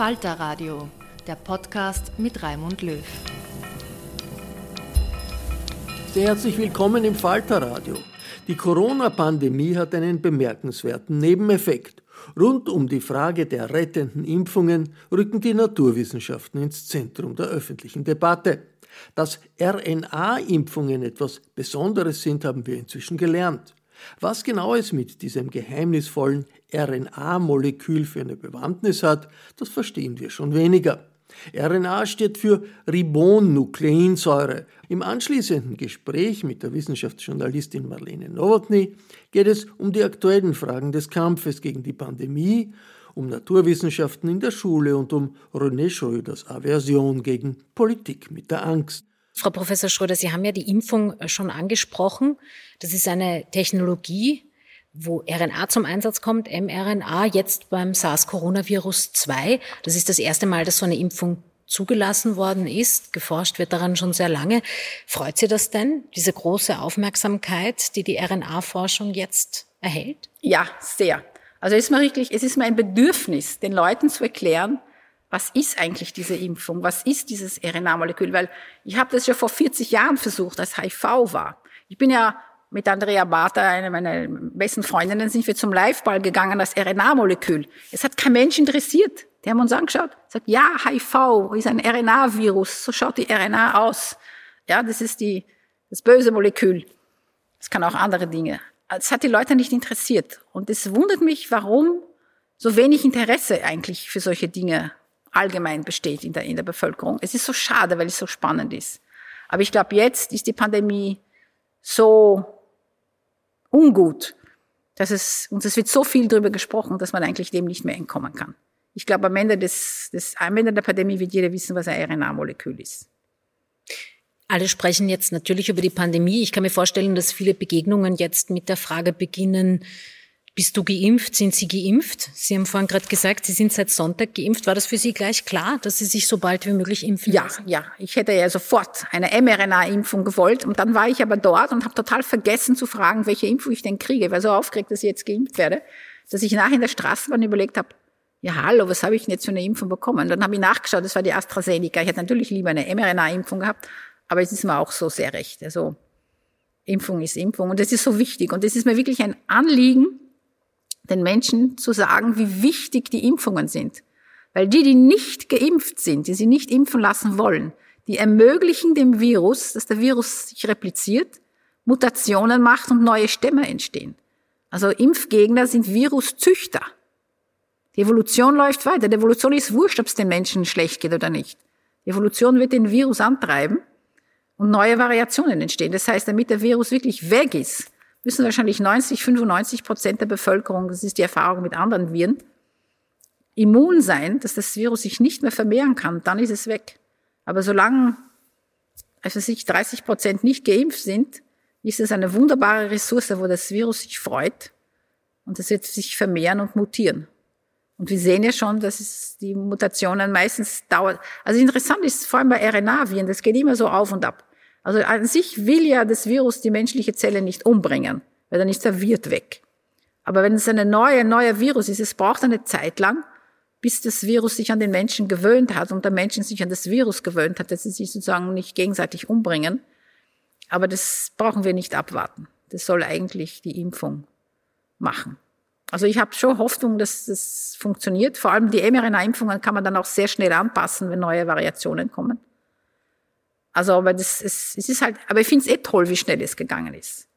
Falter Radio, der Podcast mit Raimund Löw. Sehr herzlich willkommen im Falterradio. Die Corona-Pandemie hat einen bemerkenswerten Nebeneffekt. Rund um die Frage der rettenden Impfungen rücken die Naturwissenschaften ins Zentrum der öffentlichen Debatte. Dass RNA-Impfungen etwas Besonderes sind, haben wir inzwischen gelernt. Was genau es mit diesem geheimnisvollen RNA-Molekül für eine Bewandtnis hat, das verstehen wir schon weniger. RNA steht für Ribonukleinsäure. Im anschließenden Gespräch mit der Wissenschaftsjournalistin Marlene Nowotny geht es um die aktuellen Fragen des Kampfes gegen die Pandemie, um Naturwissenschaften in der Schule und um René Schröders Aversion gegen Politik mit der Angst. Frau Professor Schröder, Sie haben ja die Impfung schon angesprochen. Das ist eine Technologie, wo RNA zum Einsatz kommt, mRNA, jetzt beim SARS-Coronavirus 2. Das ist das erste Mal, dass so eine Impfung zugelassen worden ist. Geforscht wird daran schon sehr lange. Freut Sie das denn, diese große Aufmerksamkeit, die die RNA-Forschung jetzt erhält? Ja, sehr. Also ist mir wirklich, es ist mir ein Bedürfnis, den Leuten zu erklären, was ist eigentlich diese Impfung? Was ist dieses RNA-Molekül? Weil ich habe das ja vor 40 Jahren versucht, als HIV war. Ich bin ja mit Andrea Barter, eine meiner besten Freundinnen, sind wir zum Liveball gegangen, das RNA-Molekül. Es hat kein Mensch interessiert. Die haben uns angeschaut, sagt, ja, HIV ist ein RNA-Virus, so schaut die RNA aus. Ja, das ist die, das böse Molekül. Es kann auch andere Dinge. Es hat die Leute nicht interessiert. Und es wundert mich, warum so wenig Interesse eigentlich für solche Dinge allgemein besteht in der, in der Bevölkerung. Es ist so schade, weil es so spannend ist. Aber ich glaube, jetzt ist die Pandemie so ungut, dass es, und es wird so viel darüber gesprochen, dass man eigentlich dem nicht mehr entkommen kann. Ich glaube, am Ende, des, des, am Ende der Pandemie wird jeder wissen, was ein RNA-Molekül ist. Alle sprechen jetzt natürlich über die Pandemie. Ich kann mir vorstellen, dass viele Begegnungen jetzt mit der Frage beginnen, bist du geimpft? Sind Sie geimpft? Sie haben vorhin gerade gesagt, Sie sind seit Sonntag geimpft. War das für Sie gleich klar, dass Sie sich so bald wie möglich impfen Ja, lassen? ja. Ich hätte ja sofort eine mRNA-Impfung gewollt. Und dann war ich aber dort und habe total vergessen zu fragen, welche Impfung ich denn kriege. Ich war so aufgeregt, dass ich jetzt geimpft werde, dass ich nach in der Straßenbahn überlegt habe, ja hallo, was habe ich denn jetzt für eine Impfung bekommen? Dann habe ich nachgeschaut, das war die AstraZeneca. Ich hätte natürlich lieber eine mRNA-Impfung gehabt, aber es ist mir auch so sehr recht. Also Impfung ist Impfung und das ist so wichtig. Und es ist mir wirklich ein Anliegen, den Menschen zu sagen, wie wichtig die Impfungen sind. Weil die, die nicht geimpft sind, die sie nicht impfen lassen wollen, die ermöglichen dem Virus, dass der Virus sich repliziert Mutationen macht und neue Stämme entstehen. Also Impfgegner sind Viruszüchter. Die Evolution läuft weiter. Die Evolution ist wurscht, ob es den Menschen schlecht geht oder nicht. Die Evolution wird den Virus antreiben und neue Variationen entstehen. Das heißt, damit der Virus wirklich weg ist, müssen wahrscheinlich 90, 95 Prozent der Bevölkerung, das ist die Erfahrung mit anderen Viren, immun sein, dass das Virus sich nicht mehr vermehren kann. Dann ist es weg. Aber solange also sich 30 Prozent nicht geimpft sind, ist es eine wunderbare Ressource, wo das Virus sich freut und es wird sich vermehren und mutieren. Und wir sehen ja schon, dass es die Mutationen meistens dauert. Also interessant ist vor allem bei RNA-Viren, das geht immer so auf und ab. Also an sich will ja das Virus die menschliche Zelle nicht umbringen, weil dann ist der Wirt weg. Aber wenn es eine neue, neuer Virus ist, es braucht eine Zeit lang, bis das Virus sich an den Menschen gewöhnt hat und der Menschen sich an das Virus gewöhnt hat, dass sie sich sozusagen nicht gegenseitig umbringen. Aber das brauchen wir nicht abwarten. Das soll eigentlich die Impfung machen. Also ich habe schon Hoffnung, dass das funktioniert. Vor allem die mRNA-Impfungen kann man dann auch sehr schnell anpassen, wenn neue Variationen kommen. Also, aber das ist, es ist halt, aber ich finde es eh toll, wie schnell es gegangen ist.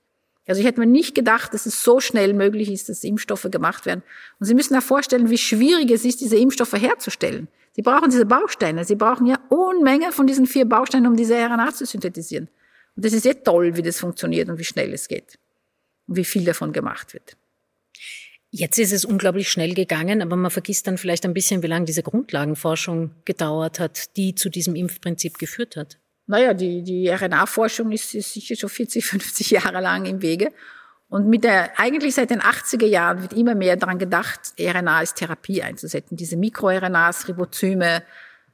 Also ich hätte mir nicht gedacht, dass es so schnell möglich ist, dass Impfstoffe gemacht werden. Und Sie müssen sich vorstellen, wie schwierig es ist, diese Impfstoffe herzustellen. Sie brauchen diese Bausteine. Sie brauchen ja Unmenge von diesen vier Bausteinen, um diese RNA zu synthetisieren. Und das ist eh toll, wie das funktioniert und wie schnell es geht. Und wie viel davon gemacht wird. Jetzt ist es unglaublich schnell gegangen, aber man vergisst dann vielleicht ein bisschen, wie lange diese Grundlagenforschung gedauert hat, die zu diesem Impfprinzip geführt hat. Naja, die, die RNA-Forschung ist, ist sicher schon 40, 50 Jahre lang im Wege. Und mit der, eigentlich seit den 80er Jahren wird immer mehr daran gedacht, RNA als Therapie einzusetzen. Diese MikroRNAs, Ribozyme,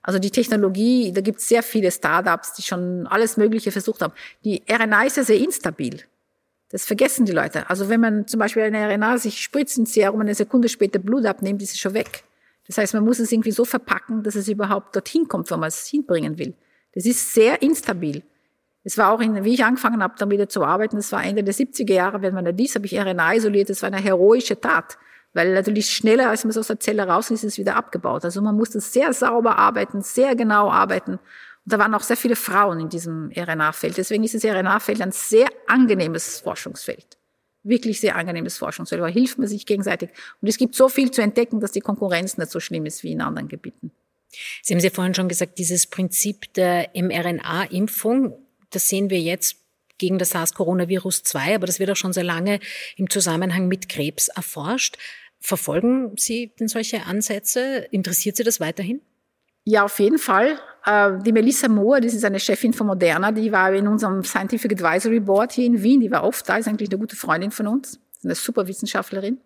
also die Technologie, da gibt es sehr viele Startups, die schon alles Mögliche versucht haben. Die RNA ist ja sehr instabil. Das vergessen die Leute. Also wenn man zum Beispiel eine RNA sich spritzt ins Serum und eine Sekunde später Blut abnimmt, ist es schon weg. Das heißt, man muss es irgendwie so verpacken, dass es überhaupt dorthin kommt, wo man es hinbringen will. Das ist sehr instabil. Es war auch, in, wie ich angefangen habe, damit zu arbeiten, das war Ende der 70er Jahre, wenn man dies, habe ich RNA isoliert, das war eine heroische Tat. Weil natürlich schneller, als man es aus der Zelle raus ist, ist es wieder abgebaut. Also man musste sehr sauber arbeiten, sehr genau arbeiten. Und da waren auch sehr viele Frauen in diesem RNA-Feld. Deswegen ist das RNA-Feld ein sehr angenehmes Forschungsfeld. Wirklich sehr angenehmes Forschungsfeld. Aber hilft man sich gegenseitig. Und es gibt so viel zu entdecken, dass die Konkurrenz nicht so schlimm ist wie in anderen Gebieten. Sie haben ja vorhin schon gesagt, dieses Prinzip der mRNA-Impfung, das sehen wir jetzt gegen das SARS-Coronavirus 2, aber das wird auch schon sehr lange im Zusammenhang mit Krebs erforscht. Verfolgen Sie denn solche Ansätze? Interessiert Sie das weiterhin? Ja, auf jeden Fall. Äh, die Melissa Moore, das ist eine Chefin von Moderna, die war in unserem Scientific Advisory Board hier in Wien, die war oft da, ist eigentlich eine gute Freundin von uns, eine super Wissenschaftlerin.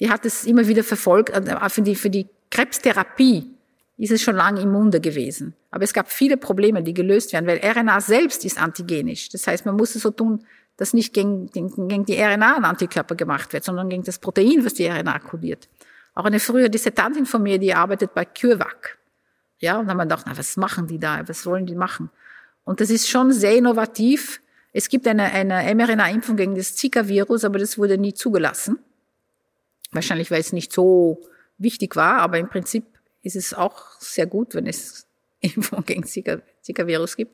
Die hat es immer wieder verfolgt, äh, für die, für die Krebstherapie ist es schon lange im Munde gewesen. Aber es gab viele Probleme, die gelöst werden, weil RNA selbst ist antigenisch. Das heißt, man muss es so tun, dass nicht gegen, gegen die RNA ein Antikörper gemacht wird, sondern gegen das Protein, was die RNA kodiert. Auch eine frühere Dissertantin von mir, die arbeitet bei CureVac. Ja, und dann haben wir gedacht, na, was machen die da? Was wollen die machen? Und das ist schon sehr innovativ. Es gibt eine, eine mRNA-Impfung gegen das Zika-Virus, aber das wurde nie zugelassen. Wahrscheinlich, weil es nicht so wichtig war, aber im Prinzip ist es auch sehr gut, wenn es Impfung gegen Zika-Virus gibt.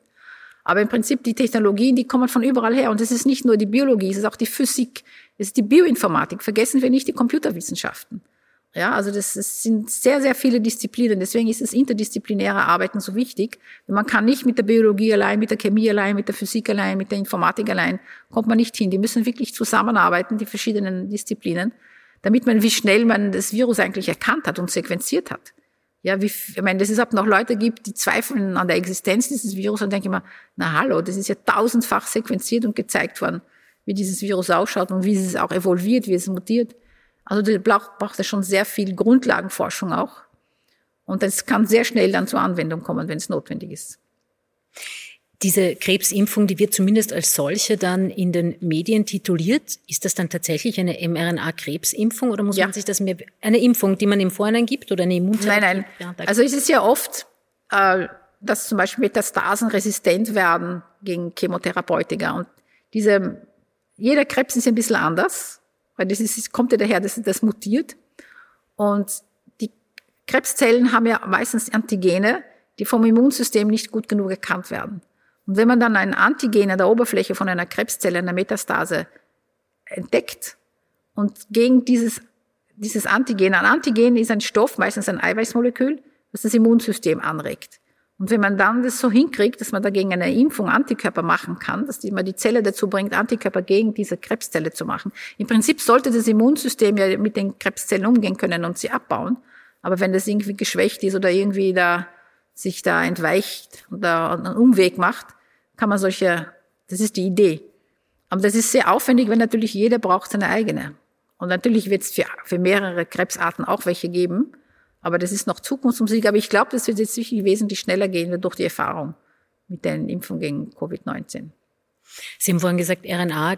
Aber im Prinzip die Technologien, die kommen von überall her. Und es ist nicht nur die Biologie, es ist auch die Physik, es ist die Bioinformatik. Vergessen wir nicht die Computerwissenschaften. Ja, also das, das sind sehr, sehr viele Disziplinen. Deswegen ist das interdisziplinäre Arbeiten so wichtig. Man kann nicht mit der Biologie allein, mit der Chemie allein, mit der Physik allein, mit der Informatik allein, kommt man nicht hin. Die müssen wirklich zusammenarbeiten, die verschiedenen Disziplinen, damit man, wie schnell man das Virus eigentlich erkannt hat und sequenziert hat. Ja, wie, ich meine, dass es auch noch Leute gibt, die zweifeln an der Existenz dieses Virus und denken immer, na hallo, das ist ja tausendfach sequenziert und gezeigt worden, wie dieses Virus ausschaut und wie es auch evolviert, wie es mutiert. Also da braucht, braucht es schon sehr viel Grundlagenforschung auch. Und das kann sehr schnell dann zur Anwendung kommen, wenn es notwendig ist. Diese Krebsimpfung, die wird zumindest als solche dann in den Medien tituliert. Ist das dann tatsächlich eine mRNA-Krebsimpfung oder muss ja. man sich das mehr, eine Impfung, die man im Vorhinein gibt oder eine Immuntherapie? Nein, nein. Ja, also es ist ja oft, äh, dass zum Beispiel Metastasen resistent werden gegen Chemotherapeutika und diese, jeder Krebs ist ein bisschen anders, weil das ist, kommt ja daher, dass das mutiert und die Krebszellen haben ja meistens Antigene, die vom Immunsystem nicht gut genug erkannt werden. Und wenn man dann ein Antigen an der Oberfläche von einer Krebszelle, einer Metastase entdeckt und gegen dieses, dieses Antigen, ein Antigen ist ein Stoff, meistens ein Eiweißmolekül, das das Immunsystem anregt. Und wenn man dann das so hinkriegt, dass man dagegen eine Impfung Antikörper machen kann, dass man die Zelle dazu bringt, Antikörper gegen diese Krebszelle zu machen. Im Prinzip sollte das Immunsystem ja mit den Krebszellen umgehen können und sie abbauen. Aber wenn das irgendwie geschwächt ist oder irgendwie da sich da entweicht oder einen Umweg macht, kann man solche, das ist die Idee. Aber das ist sehr aufwendig, weil natürlich jeder braucht seine eigene. Und natürlich wird es für, für mehrere Krebsarten auch welche geben. Aber das ist noch Zukunftsmusik. Aber ich glaube, das wird jetzt wirklich wesentlich schneller gehen durch die Erfahrung mit den Impfungen gegen Covid-19. Sie haben vorhin gesagt, RNA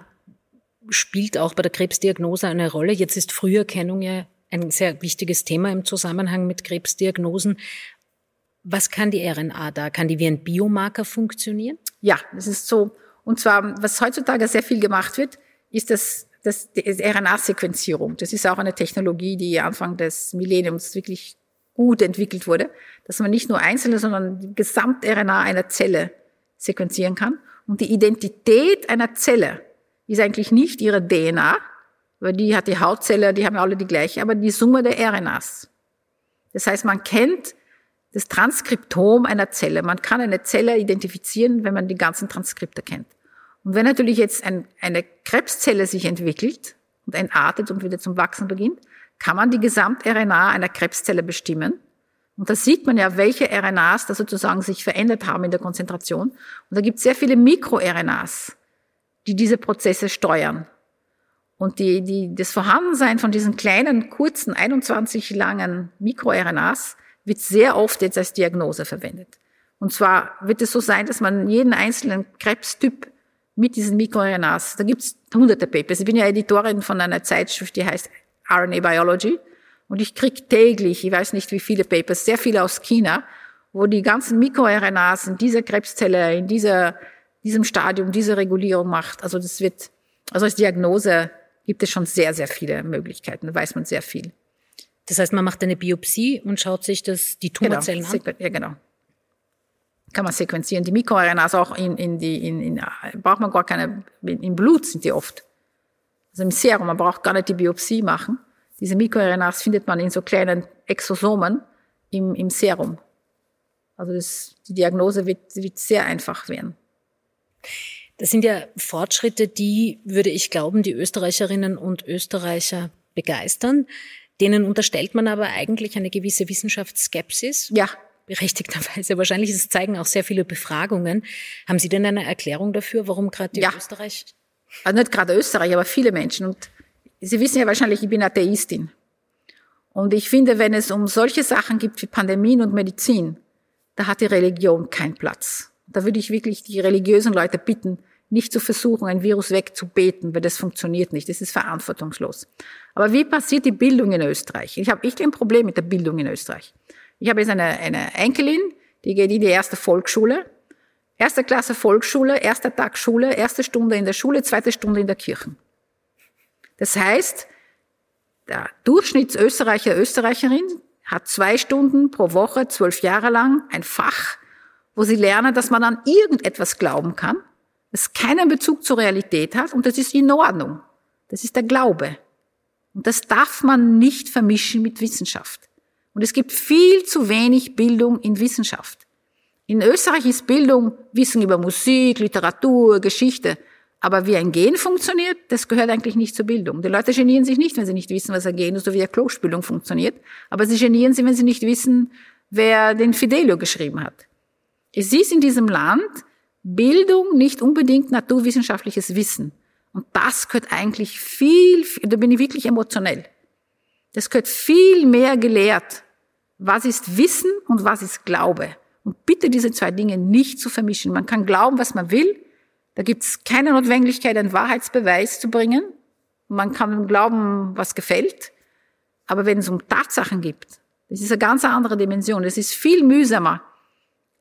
spielt auch bei der Krebsdiagnose eine Rolle. Jetzt ist Früherkennung ja ein sehr wichtiges Thema im Zusammenhang mit Krebsdiagnosen. Was kann die RNA da? Kann die wie ein Biomarker funktionieren? Ja, das ist so. Und zwar, was heutzutage sehr viel gemacht wird, ist das, das, die RNA-Sequenzierung. Das ist auch eine Technologie, die Anfang des Millenniums wirklich gut entwickelt wurde, dass man nicht nur einzelne, sondern die Gesamt-RNA einer Zelle sequenzieren kann. Und die Identität einer Zelle ist eigentlich nicht ihre DNA, weil die hat die Hautzelle, die haben alle die gleiche, aber die Summe der RNAs. Das heißt, man kennt das Transkriptom einer Zelle. Man kann eine Zelle identifizieren, wenn man die ganzen Transkripte kennt. Und wenn natürlich jetzt ein, eine Krebszelle sich entwickelt und entartet und wieder zum Wachsen beginnt, kann man die Gesamt-RNA einer Krebszelle bestimmen. Und da sieht man ja, welche RNAs da sozusagen sich verändert haben in der Konzentration. Und da gibt es sehr viele Mikro-RNAs, die diese Prozesse steuern. Und die, die, das Vorhandensein von diesen kleinen, kurzen, 21 langen Mikro-RNAs wird sehr oft jetzt als Diagnose verwendet. Und zwar wird es so sein, dass man jeden einzelnen Krebstyp mit diesen MikroRNAs, da gibt's hunderte Papers. Ich bin ja Editorin von einer Zeitschrift, die heißt RNA Biology. Und ich krieg täglich, ich weiß nicht wie viele Papers, sehr viele aus China, wo die ganzen MikroRNAs in dieser Krebszelle, in dieser, diesem Stadium, diese Regulierung macht. Also das wird, also als Diagnose gibt es schon sehr, sehr viele Möglichkeiten. Da weiß man sehr viel. Das heißt, man macht eine Biopsie und schaut sich das, die genau, Tumorzellen genau. an? Ja, genau. Kann man sequenzieren. Die MikroRNAs auch in, in die, in, in, braucht man gar keine, im Blut sind die oft. Also im Serum, man braucht gar nicht die Biopsie machen. Diese MikroRNAs findet man in so kleinen Exosomen im, im Serum. Also das, die Diagnose wird, wird sehr einfach werden. Das sind ja Fortschritte, die, würde ich glauben, die Österreicherinnen und Österreicher begeistern. Denen unterstellt man aber eigentlich eine gewisse Wissenschaftsskepsis. Ja. Berechtigterweise. Wahrscheinlich das zeigen auch sehr viele Befragungen. Haben Sie denn eine Erklärung dafür, warum gerade die ja. Österreich? Also nicht gerade Österreich, aber viele Menschen. Und Sie wissen ja wahrscheinlich, ich bin Atheistin. Und ich finde, wenn es um solche Sachen gibt wie Pandemien und Medizin, da hat die Religion keinen Platz. Da würde ich wirklich die religiösen Leute bitten, nicht zu versuchen, ein Virus wegzubeten, weil das funktioniert nicht. Das ist verantwortungslos. Aber wie passiert die Bildung in Österreich? Ich habe echt ein Problem mit der Bildung in Österreich. Ich habe jetzt eine, eine Enkelin, die geht in die erste Volksschule. Erste Klasse Volksschule, erster Tag Schule, erste Stunde in der Schule, zweite Stunde in der Kirche. Das heißt, der Durchschnittsösterreicher, Österreicherin hat zwei Stunden pro Woche, zwölf Jahre lang ein Fach, wo sie lernen, dass man an irgendetwas glauben kann das keinen Bezug zur Realität hat und das ist in Ordnung. Das ist der Glaube. Und das darf man nicht vermischen mit Wissenschaft. Und es gibt viel zu wenig Bildung in Wissenschaft. In Österreich ist Bildung Wissen über Musik, Literatur, Geschichte. Aber wie ein Gen funktioniert, das gehört eigentlich nicht zur Bildung. Die Leute genieren sich nicht, wenn sie nicht wissen, was ein Gen ist, so wie eine Klospülung funktioniert. Aber sie genieren sich, wenn sie nicht wissen, wer den Fidelio geschrieben hat. Es ist in diesem Land Bildung nicht unbedingt naturwissenschaftliches Wissen. Und das gehört eigentlich viel, da bin ich wirklich emotionell. Das gehört viel mehr gelehrt. Was ist Wissen und was ist Glaube? Und bitte diese zwei Dinge nicht zu vermischen. Man kann glauben, was man will. Da gibt es keine Notwendigkeit, einen Wahrheitsbeweis zu bringen. Man kann glauben, was gefällt. Aber wenn es um Tatsachen gibt, das ist eine ganz andere Dimension. Es ist viel mühsamer,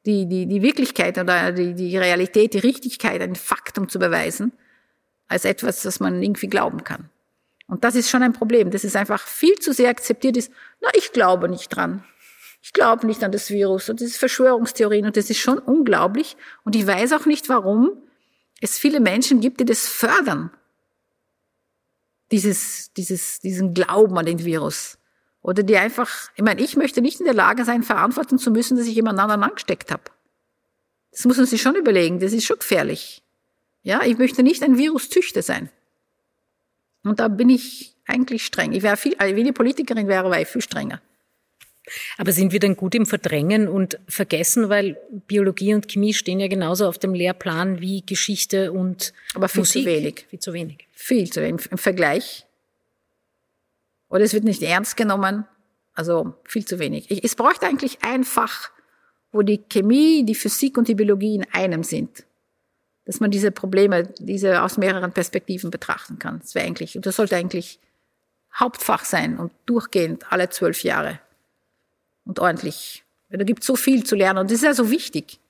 die, die, die Wirklichkeit oder die, die Realität, die Richtigkeit, ein Faktum zu beweisen, als etwas, das man irgendwie glauben kann. Und das ist schon ein Problem, dass es einfach viel zu sehr akzeptiert ist, na, ich glaube nicht dran. Ich glaube nicht an das Virus und das ist Verschwörungstheorien und das ist schon unglaublich. Und ich weiß auch nicht, warum es viele Menschen gibt, die das fördern. Dieses, dieses, diesen Glauben an den Virus. Oder die einfach, ich meine, ich möchte nicht in der Lage sein, verantworten zu müssen, dass ich jemand anderen angesteckt habe. Das muss man sich schon überlegen, das ist schon gefährlich. Ja, ich möchte nicht ein Virustüchter sein. Und da bin ich eigentlich streng. Ich wäre viel, also wenn ich Politikerin wäre, wäre ich viel strenger. Aber sind wir denn gut im Verdrängen und Vergessen, weil Biologie und Chemie stehen ja genauso auf dem Lehrplan wie Geschichte und Aber viel Musik. zu wenig. Viel zu wenig. Viel zu wenig im Vergleich. Oder es wird nicht ernst genommen. Also viel zu wenig. Ich, es bräuchte eigentlich ein Fach, wo die Chemie, die Physik und die Biologie in einem sind. Dass man diese Probleme, diese aus mehreren Perspektiven betrachten kann. Das wäre eigentlich, und das sollte eigentlich Hauptfach sein und durchgehend alle zwölf Jahre und ordentlich. Weil da gibt so viel zu lernen und das ist ja so wichtig.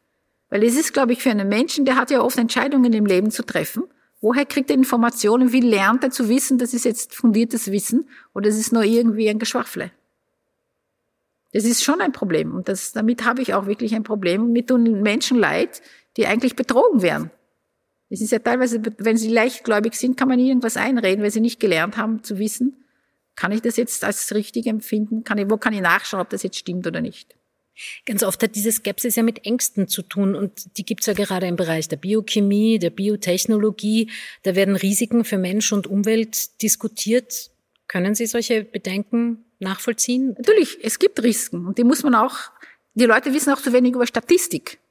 Weil es ist, glaube ich, für einen Menschen, der hat ja oft Entscheidungen im Leben zu treffen. Woher kriegt er Informationen? Wie lernt er zu wissen, das ist jetzt fundiertes Wissen oder das ist nur irgendwie ein Geschwafle? Das ist schon ein Problem und das, damit habe ich auch wirklich ein Problem. Mit tun Menschen leid, die eigentlich betrogen werden. Es ist ja teilweise, wenn sie leichtgläubig sind, kann man irgendwas einreden, weil sie nicht gelernt haben zu wissen, kann ich das jetzt als richtig empfinden? Kann ich, wo kann ich nachschauen, ob das jetzt stimmt oder nicht? Ganz oft hat diese Skepsis ja mit Ängsten zu tun und die gibt's ja gerade im Bereich der Biochemie, der Biotechnologie. Da werden Risiken für Mensch und Umwelt diskutiert. Können Sie solche Bedenken nachvollziehen? Natürlich, es gibt Risiken und die muss man auch, die Leute wissen auch zu wenig über Statistik.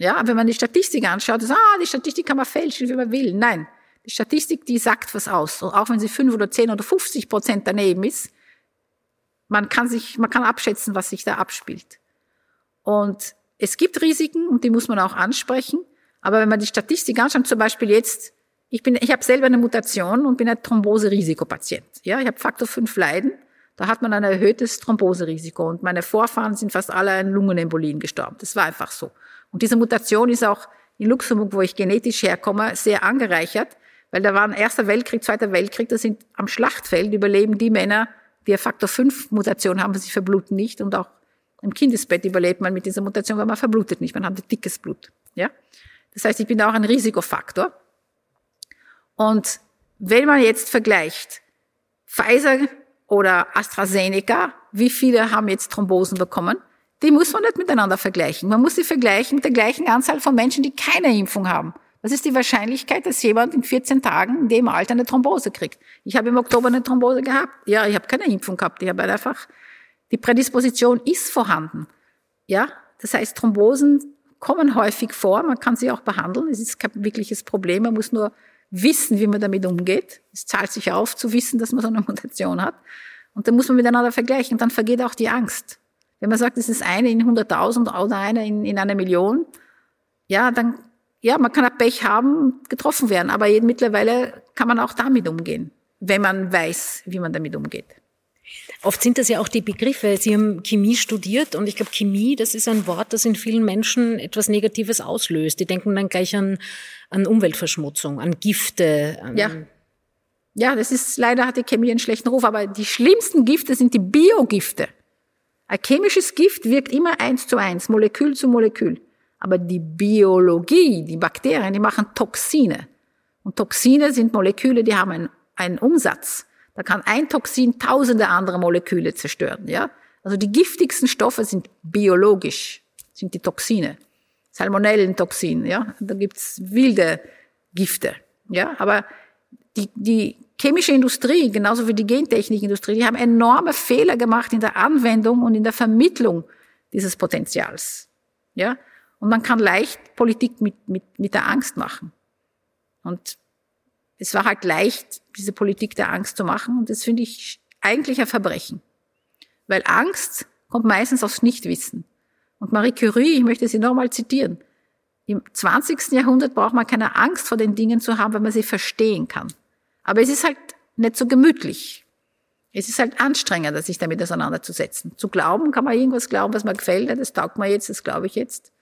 Ja, wenn man die Statistik anschaut, ist, ah, die Statistik kann man fälschen, wie man will. Nein, die Statistik, die sagt was aus. Und auch wenn sie fünf oder zehn oder 50 Prozent daneben ist, man kann sich, man kann abschätzen, was sich da abspielt. Und es gibt Risiken und die muss man auch ansprechen. Aber wenn man die Statistik anschaut, zum Beispiel jetzt, ich bin, ich habe selber eine Mutation und bin ein Thrombose-Risikopatient. Ja, ich habe Faktor 5 Leiden. Da hat man ein erhöhtes Thromboserisiko und meine Vorfahren sind fast alle an Lungenembolien gestorben. Das war einfach so. Und diese Mutation ist auch in Luxemburg, wo ich genetisch herkomme, sehr angereichert. Weil da waren Erster Weltkrieg, Zweiter Weltkrieg, da sind am Schlachtfeld überleben die Männer, die eine Faktor 5 Mutation haben, sie verbluten nicht und auch im Kindesbett überlebt man mit dieser Mutation, weil man verblutet nicht, man hat dickes Blut. Ja? Das heißt, ich bin auch ein Risikofaktor. Und wenn man jetzt vergleicht, Pfizer oder AstraZeneca, wie viele haben jetzt Thrombosen bekommen? Die muss man nicht miteinander vergleichen. Man muss sie vergleichen mit der gleichen Anzahl von Menschen, die keine Impfung haben. Was ist die Wahrscheinlichkeit, dass jemand in 14 Tagen in dem Alter eine Thrombose kriegt? Ich habe im Oktober eine Thrombose gehabt. Ja, ich habe keine Impfung gehabt. Ich habe einfach, die Prädisposition ist vorhanden. Ja, das heißt, Thrombosen kommen häufig vor. Man kann sie auch behandeln. Es ist kein wirkliches Problem. Man muss nur wissen, wie man damit umgeht. Es zahlt sich auf, zu wissen, dass man so eine Mutation hat. Und dann muss man miteinander vergleichen. Und dann vergeht auch die Angst. Wenn man sagt, es ist eine in 100.000 oder eine in, in einer Million, ja, dann ja, man kann auch Pech haben, getroffen werden, aber mittlerweile kann man auch damit umgehen, wenn man weiß, wie man damit umgeht. Oft sind das ja auch die Begriffe. Sie haben Chemie studiert und ich glaube, Chemie, das ist ein Wort, das in vielen Menschen etwas Negatives auslöst. Die denken dann gleich an, an Umweltverschmutzung, an Gifte. An ja. Ja, das ist, leider hat die Chemie einen schlechten Ruf, aber die schlimmsten Gifte sind die Biogifte. Ein chemisches Gift wirkt immer eins zu eins, Molekül zu Molekül. Aber die Biologie, die Bakterien, die machen Toxine. Und Toxine sind Moleküle, die haben einen, einen Umsatz. Da kann ein Toxin tausende andere Moleküle zerstören, ja. Also die giftigsten Stoffe sind biologisch, sind die Toxine. Salmonellentoxin, ja. Da gibt's wilde Gifte, ja. Aber die, die chemische Industrie, genauso wie die Gentechnikindustrie, die haben enorme Fehler gemacht in der Anwendung und in der Vermittlung dieses Potenzials, ja. Und man kann leicht Politik mit, mit, mit der Angst machen. Und es war halt leicht, diese Politik der Angst zu machen. Und das finde ich eigentlich ein Verbrechen. Weil Angst kommt meistens aufs Nichtwissen. Und Marie Curie, ich möchte sie nochmal zitieren, im 20. Jahrhundert braucht man keine Angst vor den Dingen zu haben, weil man sie verstehen kann. Aber es ist halt nicht so gemütlich. Es ist halt anstrengender, sich damit auseinanderzusetzen. Zu glauben kann man irgendwas glauben, was mir gefällt, das taugt mir jetzt, das glaube ich jetzt.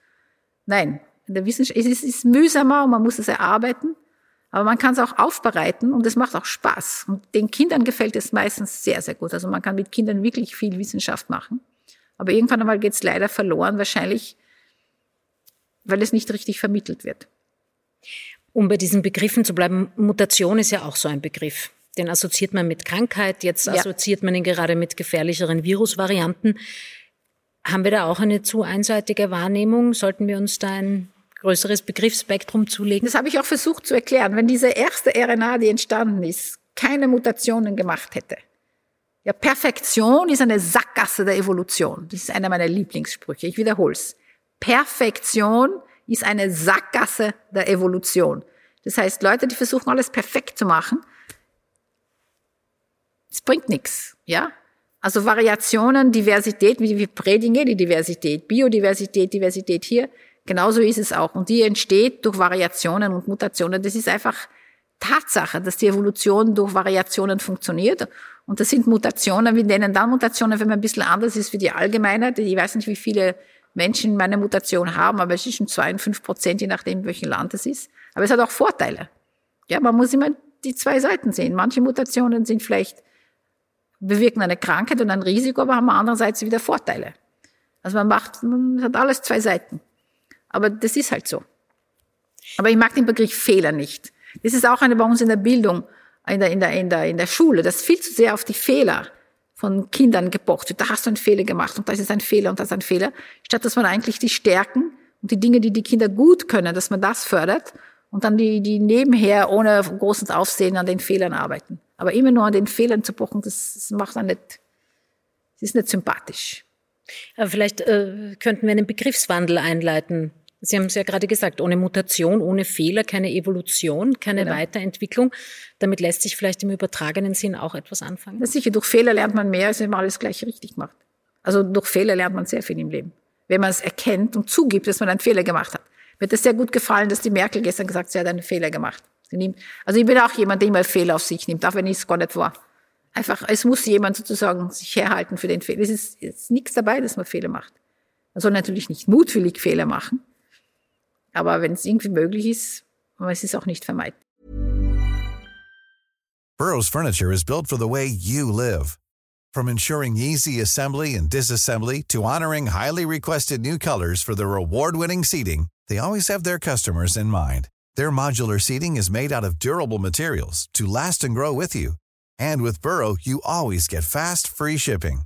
Nein, in der Wissenschaft, es ist, ist mühsamer und man muss es erarbeiten, aber man kann es auch aufbereiten und es macht auch Spaß. Und den Kindern gefällt es meistens sehr, sehr gut. Also man kann mit Kindern wirklich viel Wissenschaft machen. Aber irgendwann einmal geht es leider verloren, wahrscheinlich, weil es nicht richtig vermittelt wird. Um bei diesen Begriffen zu bleiben, Mutation ist ja auch so ein Begriff. Den assoziiert man mit Krankheit, jetzt ja. assoziiert man ihn gerade mit gefährlicheren Virusvarianten. Haben wir da auch eine zu einseitige Wahrnehmung? Sollten wir uns da ein größeres Begriffsspektrum zulegen? Das habe ich auch versucht zu erklären. Wenn diese erste RNA, die entstanden ist, keine Mutationen gemacht hätte. Ja, Perfektion ist eine Sackgasse der Evolution. Das ist einer meiner Lieblingssprüche. Ich wiederhole es. Perfektion ist eine Sackgasse der Evolution. Das heißt, Leute, die versuchen, alles perfekt zu machen, es bringt nichts, ja? Also Variationen, Diversität, wie wir predigen die Diversität, Biodiversität, Diversität hier, genauso ist es auch. Und die entsteht durch Variationen und Mutationen. Das ist einfach Tatsache, dass die Evolution durch Variationen funktioniert. Und das sind Mutationen, wir nennen dann Mutationen, wenn man ein bisschen anders ist wie die Allgemeinheit. Ich weiß nicht, wie viele Menschen meine Mutation haben, aber es ist schon zwei und fünf Prozent, je nachdem, welchen Land es ist. Aber es hat auch Vorteile. Ja, man muss immer die zwei Seiten sehen. Manche Mutationen sind vielleicht, bewirken eine Krankheit und ein Risiko, aber haben andererseits wieder Vorteile. Also man macht, man hat alles zwei Seiten. Aber das ist halt so. Aber ich mag den Begriff Fehler nicht. Das ist auch eine bei uns in der Bildung, in der, in der, in der, in der Schule, das viel zu sehr auf die Fehler von Kindern gepocht wird. Da hast du einen Fehler gemacht und das ist ein Fehler und das ist ein Fehler. Statt dass man eigentlich die Stärken und die Dinge, die die Kinder gut können, dass man das fördert und dann die, die nebenher ohne großes Aufsehen an den Fehlern arbeiten. Aber immer nur an den Fehlern zu pochen, das, das macht dann nicht, das ist nicht sympathisch. Aber vielleicht äh, könnten wir einen Begriffswandel einleiten. Sie haben es ja gerade gesagt, ohne Mutation, ohne Fehler, keine Evolution, keine genau. Weiterentwicklung. Damit lässt sich vielleicht im übertragenen Sinn auch etwas anfangen. Ja, sicher, durch Fehler lernt man mehr, als wenn man alles gleich richtig macht. Also durch Fehler lernt man sehr viel im Leben. Wenn man es erkennt und zugibt, dass man einen Fehler gemacht hat. Mir hat es sehr gut gefallen, dass die Merkel gestern gesagt hat, sie hat einen Fehler gemacht. Also ich bin auch jemand, der immer Fehler auf sich nimmt, auch wenn ich es gar nicht war. Einfach, es muss jemand sozusagen sich herhalten für den Fehler. Es ist, es ist nichts dabei, dass man Fehler macht. Man soll natürlich nicht mutwillig Fehler machen, Aber wenn es irgendwie möglich ist, aber es ist auch nicht vermeiden. Burroughs Furniture is built for the way you live. From ensuring easy assembly and disassembly to honoring highly requested new colors for their award-winning seating, they always have their customers in mind. Their modular seating is made out of durable materials to last and grow with you. And with Burrow, you always get fast, free shipping.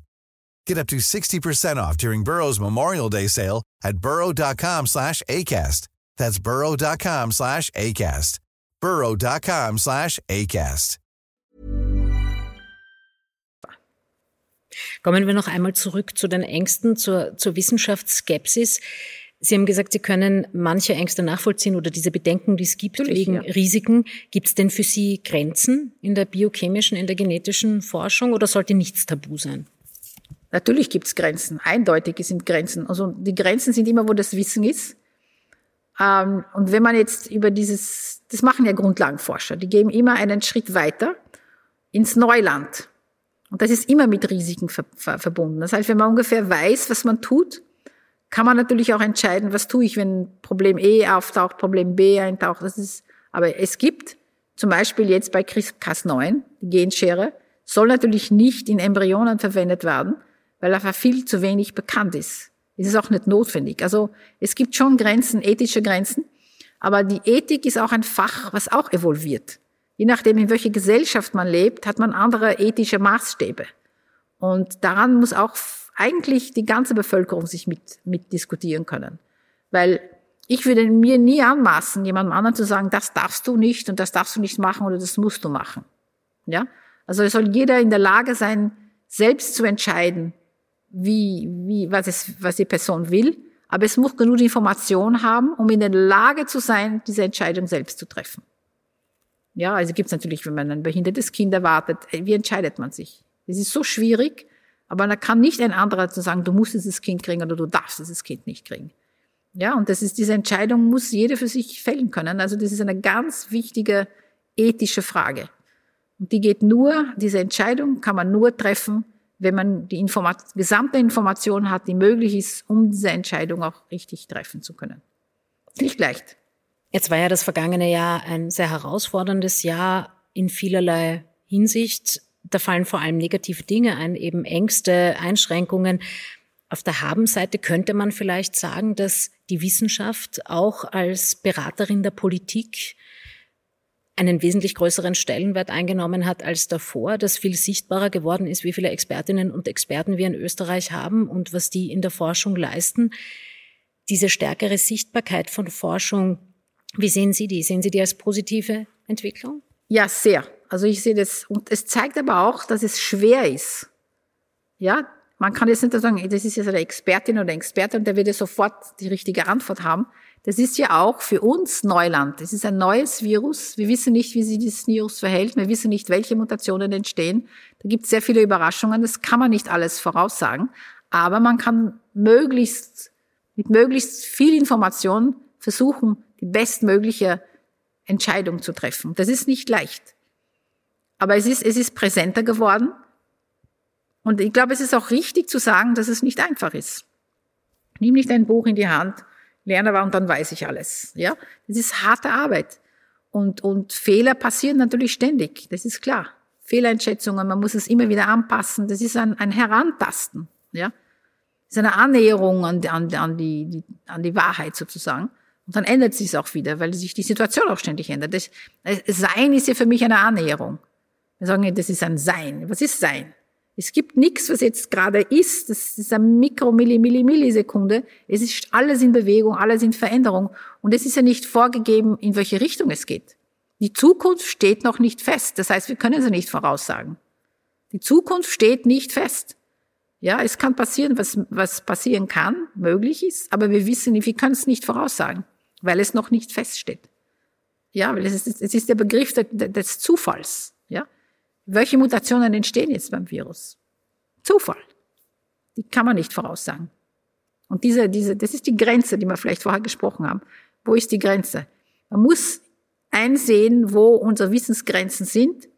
Get up to 60% off during Burrow's Memorial Day sale at burrow.com slash ACAST. That's burrow.com slash ACAST. burrow.com slash ACAST. Kommen wir noch einmal zurück zu den Ängsten, zur, zur Wissenschaftsskepsis. Sie haben gesagt, Sie können manche Ängste nachvollziehen oder diese Bedenken, die es gibt Natürlich, wegen ja. Risiken. Gibt es denn für Sie Grenzen in der biochemischen, in der genetischen Forschung oder sollte nichts tabu sein? Natürlich gibt es Grenzen. Eindeutig sind Grenzen. Also die Grenzen sind immer, wo das Wissen ist. Ähm, und wenn man jetzt über dieses, das machen ja Grundlagenforscher, die geben immer einen Schritt weiter ins Neuland. Und das ist immer mit Risiken verbunden. Das heißt, wenn man ungefähr weiß, was man tut, kann man natürlich auch entscheiden, was tue ich, wenn Problem E auftaucht, Problem B eintaucht. Das ist, aber es gibt zum Beispiel jetzt bei CRISPR-Cas9, die Genschere, soll natürlich nicht in Embryonen verwendet werden, weil einfach viel zu wenig bekannt ist. Es ist auch nicht notwendig. Also es gibt schon Grenzen, ethische Grenzen, aber die Ethik ist auch ein Fach, was auch evolviert. Je nachdem, in welcher Gesellschaft man lebt, hat man andere ethische Maßstäbe. Und daran muss auch eigentlich die ganze Bevölkerung sich mit, mit diskutieren können. Weil ich würde mir nie anmaßen, jemandem anderen zu sagen, das darfst du nicht und das darfst du nicht machen oder das musst du machen. Ja? Also es soll jeder in der Lage sein, selbst zu entscheiden, wie, wie, was, es, was die Person will. Aber es muss genug Information haben, um in der Lage zu sein, diese Entscheidung selbst zu treffen. Ja, also gibt es natürlich, wenn man ein behindertes Kind erwartet, äh, wie entscheidet man sich? Das ist so schwierig, aber da kann nicht ein anderer zu sagen, du musst dieses Kind kriegen oder du darfst dieses Kind nicht kriegen. Ja, und das ist, diese Entscheidung muss jeder für sich fällen können. Also das ist eine ganz wichtige ethische Frage. Und die geht nur, diese Entscheidung kann man nur treffen, wenn man die Informat gesamte Information hat, die möglich ist, um diese Entscheidung auch richtig treffen zu können. Nicht leicht. Jetzt war ja das vergangene Jahr ein sehr herausforderndes Jahr in vielerlei Hinsicht. Da fallen vor allem negative Dinge ein, eben Ängste, Einschränkungen. Auf der Habenseite könnte man vielleicht sagen, dass die Wissenschaft auch als Beraterin der Politik einen wesentlich größeren Stellenwert eingenommen hat als davor, dass viel sichtbarer geworden ist, wie viele Expertinnen und Experten wir in Österreich haben und was die in der Forschung leisten. Diese stärkere Sichtbarkeit von Forschung, wie sehen Sie die? Sehen Sie die als positive Entwicklung? Ja, sehr. Also ich sehe das, und es zeigt aber auch, dass es schwer ist. Ja, man kann jetzt nicht sagen, das ist jetzt eine Expertin oder ein Experte und der wird ja sofort die richtige Antwort haben. Das ist ja auch für uns Neuland. Es ist ein neues Virus. Wir wissen nicht, wie sich dieses Virus verhält. Wir wissen nicht, welche Mutationen entstehen. Da gibt es sehr viele Überraschungen. Das kann man nicht alles voraussagen. Aber man kann möglichst, mit möglichst viel Information versuchen, die bestmögliche Entscheidung zu treffen. Das ist nicht leicht. Aber es ist, es ist präsenter geworden. Und ich glaube, es ist auch richtig zu sagen, dass es nicht einfach ist. Nimm nicht ein Buch in die Hand, lerne aber und dann weiß ich alles. Ja, das ist harte Arbeit. Und, und Fehler passieren natürlich ständig. Das ist klar. Fehleinschätzungen, man muss es immer wieder anpassen. Das ist ein, ein Herantasten. Ja, das ist eine Annäherung an, an, an, die, die, an die Wahrheit sozusagen. Und dann ändert sich es auch wieder, weil sich die Situation auch ständig ändert. Das, Sein ist ja für mich eine Annäherung. Wir sagen, das ist ein Sein. Was ist Sein? Es gibt nichts, was jetzt gerade ist. Das ist eine Mikro, Milli, Milli, Millisekunde. Es ist alles in Bewegung, alles in Veränderung. Und es ist ja nicht vorgegeben, in welche Richtung es geht. Die Zukunft steht noch nicht fest. Das heißt, wir können sie nicht voraussagen. Die Zukunft steht nicht fest. Ja, es kann passieren, was, was passieren kann, möglich ist, aber wir wissen nicht, wir können es nicht voraussagen, weil es noch nicht feststeht. Ja, weil es ist, es ist der Begriff des Zufalls. Welche Mutationen entstehen jetzt beim Virus? Zufall. Die kann man nicht voraussagen. Und diese, diese, das ist die Grenze, die wir vielleicht vorher gesprochen haben. Wo ist die Grenze? Man muss einsehen, wo unsere Wissensgrenzen sind.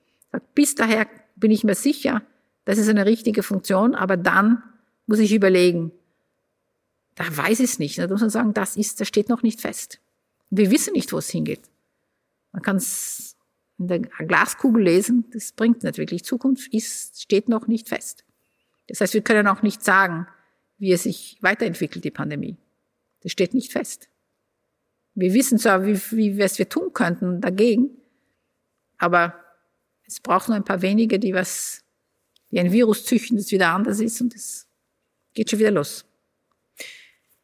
Bis daher bin ich mir sicher, das ist eine richtige Funktion, aber dann muss ich überlegen, da weiß ich es nicht. Da muss man sagen, das ist, das steht noch nicht fest. Wir wissen nicht, wo es hingeht. Man kann es in der Glaskugel lesen, das bringt nicht wirklich. Zukunft ist, steht noch nicht fest. Das heißt, wir können auch nicht sagen, wie es sich weiterentwickelt, die Pandemie. Das steht nicht fest. Wir wissen zwar, wie, wie was wir tun könnten dagegen, aber es braucht nur ein paar wenige, die was, die ein Virus züchten, das wieder anders ist und es geht schon wieder los.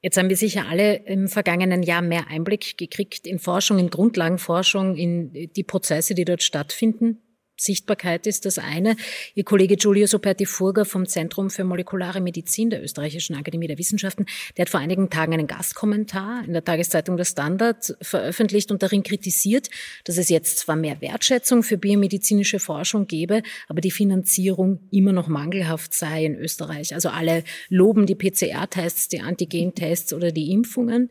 Jetzt haben wir sicher alle im vergangenen Jahr mehr Einblick gekriegt in Forschung, in Grundlagenforschung, in die Prozesse, die dort stattfinden. Sichtbarkeit ist das eine. Ihr Kollege Giulio Soperti-Furger vom Zentrum für molekulare Medizin der Österreichischen Akademie der Wissenschaften, der hat vor einigen Tagen einen Gastkommentar in der Tageszeitung Der Standard veröffentlicht und darin kritisiert, dass es jetzt zwar mehr Wertschätzung für biomedizinische Forschung gebe, aber die Finanzierung immer noch mangelhaft sei in Österreich. Also alle loben die PCR-Tests, die Antigen-Tests oder die Impfungen.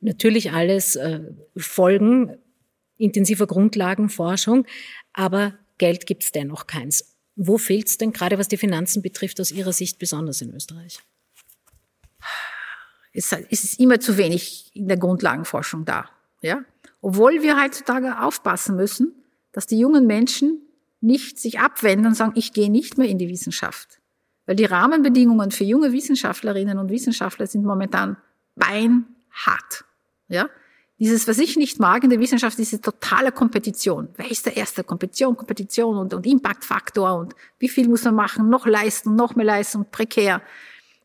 Natürlich alles äh, Folgen intensiver Grundlagenforschung, aber Geld gibt es dennoch keins. Wo fehlt es denn gerade, was die Finanzen betrifft, aus Ihrer Sicht besonders in Österreich? Es ist immer zu wenig in der Grundlagenforschung da. Ja? Obwohl wir heutzutage aufpassen müssen, dass die jungen Menschen nicht sich abwenden und sagen, ich gehe nicht mehr in die Wissenschaft. Weil die Rahmenbedingungen für junge Wissenschaftlerinnen und Wissenschaftler sind momentan beinhart. Ja? Dieses, was ich nicht mag in der Wissenschaft, diese totale Kompetition. Wer ist der Erste? Kompetition, Kompetition und, und Impactfaktor und wie viel muss man machen, noch leisten, noch mehr leisten prekär.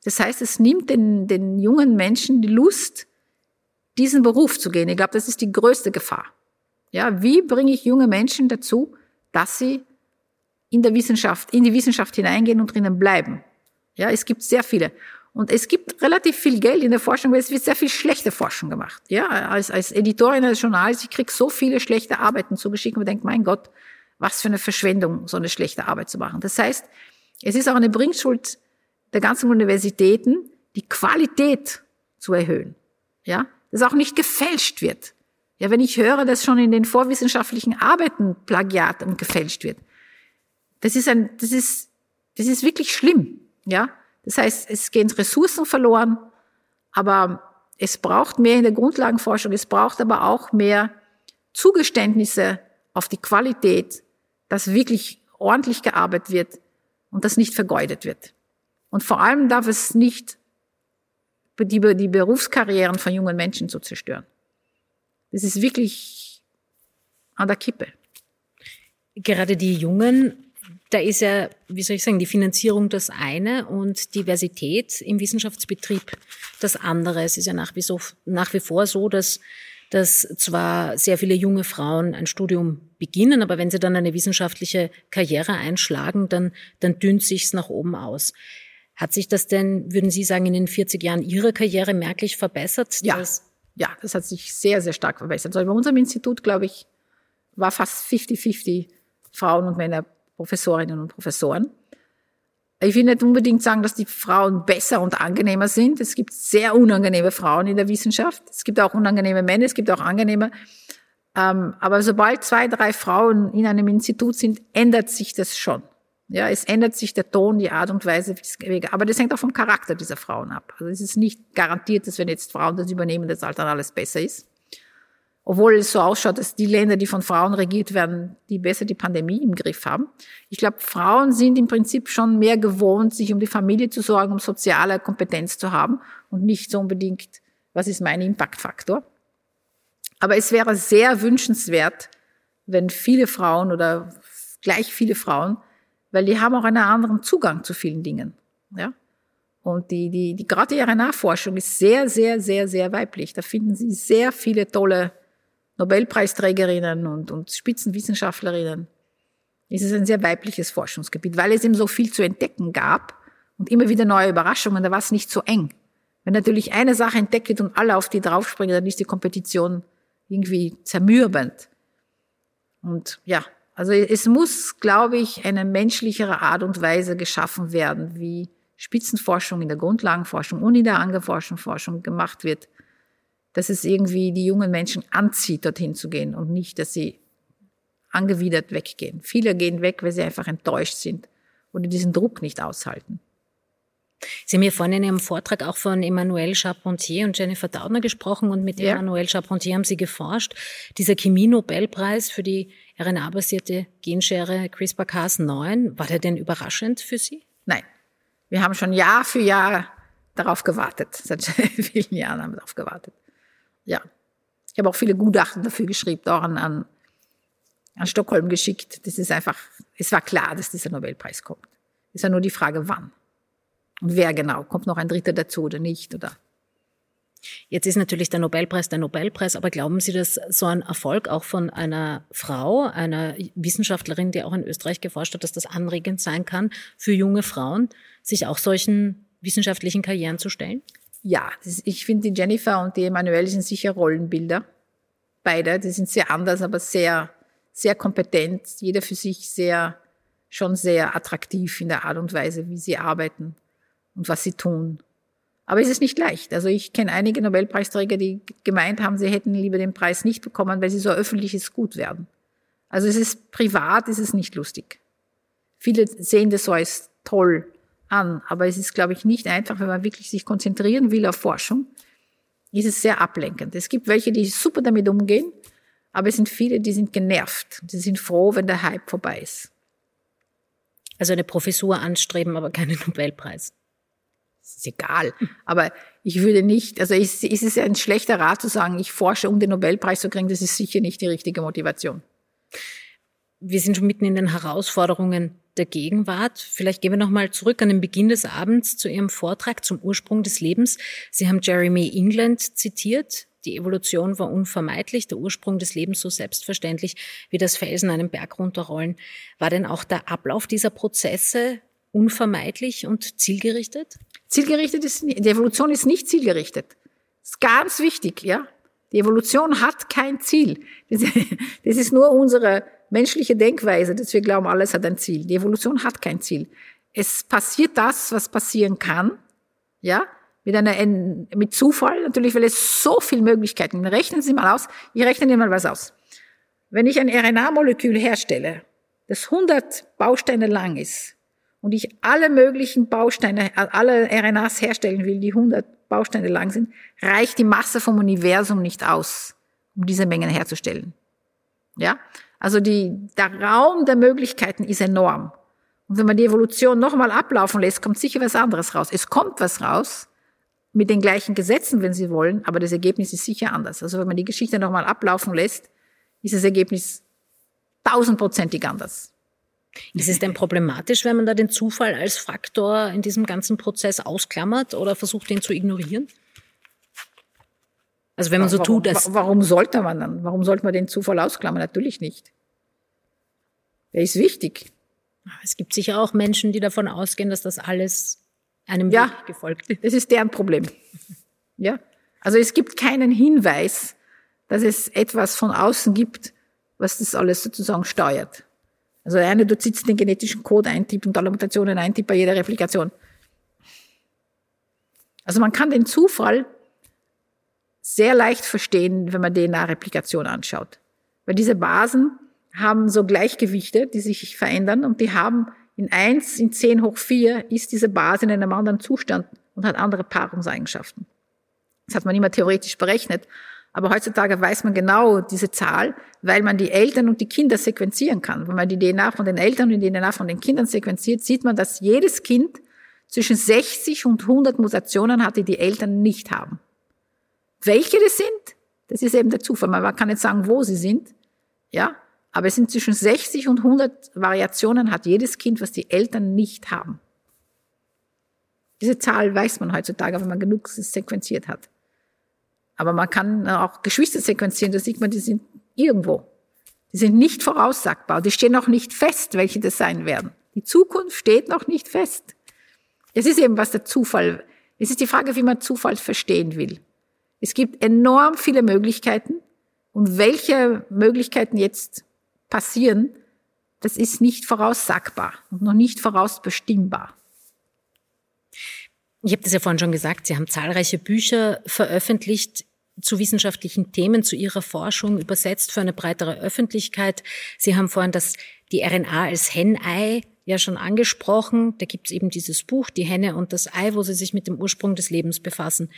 Das heißt, es nimmt den, den jungen Menschen die Lust, diesen Beruf zu gehen. Ich glaube, das ist die größte Gefahr. Ja, wie bringe ich junge Menschen dazu, dass sie in der Wissenschaft, in die Wissenschaft hineingehen und drinnen bleiben? Ja, es gibt sehr viele. Und es gibt relativ viel Geld in der Forschung, weil es wird sehr viel schlechte Forschung gemacht. Ja, als, als Editorin eines Journals, ich krieg so viele schlechte Arbeiten zugeschickt und denke, mein Gott, was für eine Verschwendung, so eine schlechte Arbeit zu machen. Das heißt, es ist auch eine Bringschuld der ganzen Universitäten, die Qualität zu erhöhen. Ja, dass auch nicht gefälscht wird. Ja, wenn ich höre, dass schon in den vorwissenschaftlichen Arbeiten Plagiat und gefälscht wird, das ist ein, das ist, das ist wirklich schlimm. Ja, das heißt, es gehen Ressourcen verloren, aber es braucht mehr in der Grundlagenforschung, es braucht aber auch mehr Zugeständnisse auf die Qualität, dass wirklich ordentlich gearbeitet wird und das nicht vergeudet wird. Und vor allem darf es nicht die, die Berufskarrieren von jungen Menschen zu zerstören. Das ist wirklich an der Kippe. Gerade die Jungen, da ist ja, wie soll ich sagen, die Finanzierung das eine und Diversität im Wissenschaftsbetrieb das andere. Es ist ja nach wie, so, nach wie vor so, dass dass zwar sehr viele junge Frauen ein Studium beginnen, aber wenn sie dann eine wissenschaftliche Karriere einschlagen, dann, dann dünnt sich's nach oben aus. Hat sich das denn, würden Sie sagen, in den 40 Jahren Ihrer Karriere merklich verbessert? Ja, ja, das hat sich sehr, sehr stark verbessert. Also bei unserem Institut, glaube ich, war fast 50-50 Frauen und Männer, Professorinnen und Professoren. Ich will nicht unbedingt sagen, dass die Frauen besser und angenehmer sind. Es gibt sehr unangenehme Frauen in der Wissenschaft. Es gibt auch unangenehme Männer, es gibt auch angenehme. Ähm, aber sobald zwei, drei Frauen in einem Institut sind, ändert sich das schon. Ja, es ändert sich der Ton, die Art und Weise, aber das hängt auch vom Charakter dieser Frauen ab. Also es ist nicht garantiert, dass wenn jetzt Frauen das übernehmen, dass halt dann alles besser ist obwohl es so ausschaut, dass die Länder, die von Frauen regiert werden, die besser die Pandemie im Griff haben. Ich glaube, Frauen sind im Prinzip schon mehr gewohnt, sich um die Familie zu sorgen, um soziale Kompetenz zu haben und nicht so unbedingt, was ist mein Impactfaktor. Aber es wäre sehr wünschenswert, wenn viele Frauen oder gleich viele Frauen, weil die haben auch einen anderen Zugang zu vielen Dingen. Ja? Und die, die, die, gerade die RNA-Forschung ist sehr, sehr, sehr, sehr weiblich. Da finden Sie sehr viele tolle Nobelpreisträgerinnen und, und Spitzenwissenschaftlerinnen. Es ist ein sehr weibliches Forschungsgebiet, weil es eben so viel zu entdecken gab und immer wieder neue Überraschungen, da war es nicht so eng. Wenn natürlich eine Sache entdeckt wird und alle auf die draufspringen, dann ist die Kompetition irgendwie zermürbend. Und ja, also es muss, glaube ich, eine menschlichere Art und Weise geschaffen werden, wie Spitzenforschung in der Grundlagenforschung und in der Angeforschung Forschung gemacht wird, dass es irgendwie die jungen Menschen anzieht, dorthin zu gehen und nicht, dass sie angewidert weggehen. Viele gehen weg, weil sie einfach enttäuscht sind oder diesen Druck nicht aushalten. Sie haben ja vorhin in Ihrem Vortrag auch von Emmanuel Charpentier und Jennifer Doudna gesprochen und mit ja. Emmanuel Charpentier haben Sie geforscht. Dieser Chemie-Nobelpreis für die RNA-basierte Genschere CRISPR-Cas9, war der denn überraschend für Sie? Nein. Wir haben schon Jahr für Jahr darauf gewartet. Seit vielen Jahren haben wir darauf gewartet ja. Ich habe auch viele Gutachten dafür geschrieben, auch an, an, an Stockholm geschickt. Das ist einfach, es war klar, dass dieser Nobelpreis kommt. Es ist ja nur die Frage, wann. Und wer genau? Kommt noch ein Dritter dazu oder nicht? Oder? Jetzt ist natürlich der Nobelpreis der Nobelpreis, aber glauben Sie, dass so ein Erfolg auch von einer Frau, einer Wissenschaftlerin, die auch in Österreich geforscht hat, dass das anregend sein kann für junge Frauen, sich auch solchen wissenschaftlichen Karrieren zu stellen? Ja, ich finde die Jennifer und die Emanuelle sind sicher Rollenbilder. Beide, die sind sehr anders, aber sehr, sehr kompetent. Jeder für sich sehr, schon sehr attraktiv in der Art und Weise, wie sie arbeiten und was sie tun. Aber es ist nicht leicht. Also ich kenne einige Nobelpreisträger, die gemeint haben, sie hätten lieber den Preis nicht bekommen, weil sie so öffentliches Gut werden. Also es ist privat, es ist nicht lustig. Viele sehen das so als toll an. Aber es ist, glaube ich, nicht einfach, wenn man wirklich sich konzentrieren will auf Forschung, ist es sehr ablenkend. Es gibt welche, die super damit umgehen, aber es sind viele, die sind genervt. Die sind froh, wenn der Hype vorbei ist. Also eine Professur anstreben, aber keinen Nobelpreis. Das ist egal. Aber ich würde nicht, also ist, ist es ein schlechter Rat zu sagen, ich forsche, um den Nobelpreis zu kriegen, das ist sicher nicht die richtige Motivation. Wir sind schon mitten in den Herausforderungen der Gegenwart. Vielleicht gehen wir nochmal zurück an den Beginn des Abends zu Ihrem Vortrag zum Ursprung des Lebens. Sie haben Jeremy England zitiert. Die Evolution war unvermeidlich, der Ursprung des Lebens so selbstverständlich wie das Felsen einen Berg runterrollen. War denn auch der Ablauf dieser Prozesse unvermeidlich und zielgerichtet? Zielgerichtet ist, die Evolution ist nicht zielgerichtet. Das ist ganz wichtig, ja. Die Evolution hat kein Ziel. Das ist nur unsere menschliche Denkweise, dass wir glauben, alles hat ein Ziel. Die Evolution hat kein Ziel. Es passiert das, was passieren kann, ja, mit einer, mit Zufall natürlich, weil es so viele Möglichkeiten gibt. Rechnen Sie mal aus, ich rechne Ihnen mal was aus. Wenn ich ein RNA-Molekül herstelle, das 100 Bausteine lang ist, und ich alle möglichen Bausteine, alle RNAs herstellen will, die 100 Bausteine lang sind, reicht die Masse vom Universum nicht aus, um diese Mengen herzustellen. Ja? Also die, der Raum der Möglichkeiten ist enorm. Und wenn man die Evolution nochmal ablaufen lässt, kommt sicher was anderes raus. Es kommt was raus, mit den gleichen Gesetzen, wenn Sie wollen, aber das Ergebnis ist sicher anders. Also wenn man die Geschichte nochmal ablaufen lässt, ist das Ergebnis tausendprozentig anders. Ist es denn problematisch, wenn man da den Zufall als Faktor in diesem ganzen Prozess ausklammert oder versucht, ihn zu ignorieren? Also wenn man so warum, tut, dass... Warum sollte man dann? Warum sollte man den Zufall ausklammern? Natürlich nicht. Der ist wichtig. Es gibt sicher auch Menschen, die davon ausgehen, dass das alles einem ja, Weg gefolgt ist. Das ist deren Problem. Ja. Also es gibt keinen Hinweis, dass es etwas von außen gibt, was das alles sozusagen steuert. Also eine, du sitzt den genetischen Code eintippt und alle Mutationen eintippt bei jeder Replikation. Also man kann den Zufall sehr leicht verstehen, wenn man DNA-Replikation anschaut. Weil diese Basen haben so Gleichgewichte, die sich verändern und die haben in 1, in 10 hoch 4 ist diese Base in einem anderen Zustand und hat andere Paarungseigenschaften. Das hat man immer theoretisch berechnet. Aber heutzutage weiß man genau diese Zahl, weil man die Eltern und die Kinder sequenzieren kann. Wenn man die DNA von den Eltern und die DNA von den Kindern sequenziert, sieht man, dass jedes Kind zwischen 60 und 100 Mutationen hat, die die Eltern nicht haben. Welche das sind, das ist eben der Zufall. Man kann nicht sagen, wo sie sind. Ja, aber es sind zwischen 60 und 100 Variationen hat jedes Kind, was die Eltern nicht haben. Diese Zahl weiß man heutzutage, wenn man genug sequenziert hat. Aber man kann auch Geschwister sequenzieren, da sieht man, die sind irgendwo. Die sind nicht voraussagbar. Die stehen noch nicht fest, welche das sein werden. Die Zukunft steht noch nicht fest. Es ist eben was der Zufall. Es ist die Frage, wie man Zufall verstehen will. Es gibt enorm viele Möglichkeiten und welche Möglichkeiten jetzt passieren, das ist nicht voraussagbar und noch nicht vorausbestimmbar. Ich habe das ja vorhin schon gesagt, Sie haben zahlreiche Bücher veröffentlicht zu wissenschaftlichen Themen, zu Ihrer Forschung, übersetzt für eine breitere Öffentlichkeit. Sie haben vorhin das, die RNA als Hennei ja schon angesprochen. Da gibt es eben dieses Buch, Die Henne und das Ei, wo Sie sich mit dem Ursprung des Lebens befassen.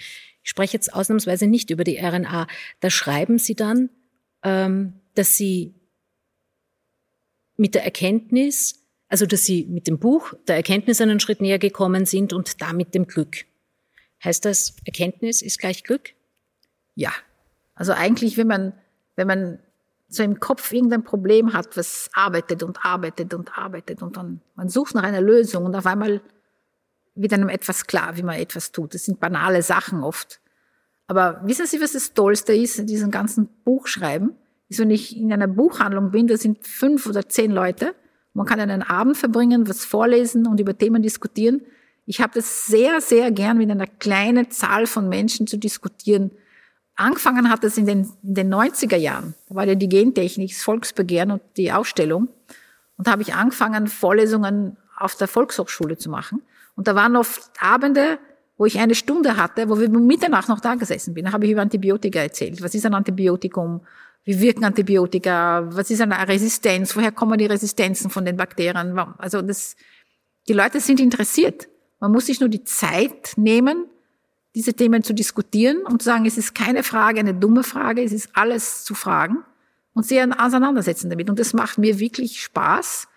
Ich spreche jetzt ausnahmsweise nicht über die RNA. Da schreiben Sie dann, ähm, dass Sie mit der Erkenntnis, also dass sie mit dem Buch der Erkenntnis einen Schritt näher gekommen sind und damit dem Glück. Heißt das, Erkenntnis ist gleich Glück? Ja. Also eigentlich, wenn man, wenn man so im Kopf irgendein Problem hat, was arbeitet und arbeitet und arbeitet und dann man sucht nach einer Lösung und auf einmal wird einem etwas klar, wie man etwas tut. Das sind banale Sachen oft. Aber wissen Sie, was das Tollste ist in diesem ganzen Buchschreiben? ist, wenn ich in einer Buchhandlung bin, da sind fünf oder zehn Leute. Man kann einen Abend verbringen, was vorlesen und über Themen diskutieren. Ich habe das sehr, sehr gern mit einer kleinen Zahl von Menschen zu diskutieren. Angefangen hat das in den, in den 90er Jahren. Da war ja die Gentechnik, das Volksbegehren und die Ausstellung. Und da habe ich angefangen, Vorlesungen auf der Volkshochschule zu machen. Und da waren oft Abende, wo ich eine Stunde hatte, wo wir um Mitternacht noch da gesessen bin. Da habe ich über Antibiotika erzählt. Was ist ein Antibiotikum? Wie wirken Antibiotika? Was ist eine Resistenz? Woher kommen die Resistenzen von den Bakterien? Also das, die Leute sind interessiert. Man muss sich nur die Zeit nehmen, diese Themen zu diskutieren und zu sagen, es ist keine Frage, eine dumme Frage, es ist alles zu fragen und sie auseinandersetzen damit. Und das macht mir wirklich Spaß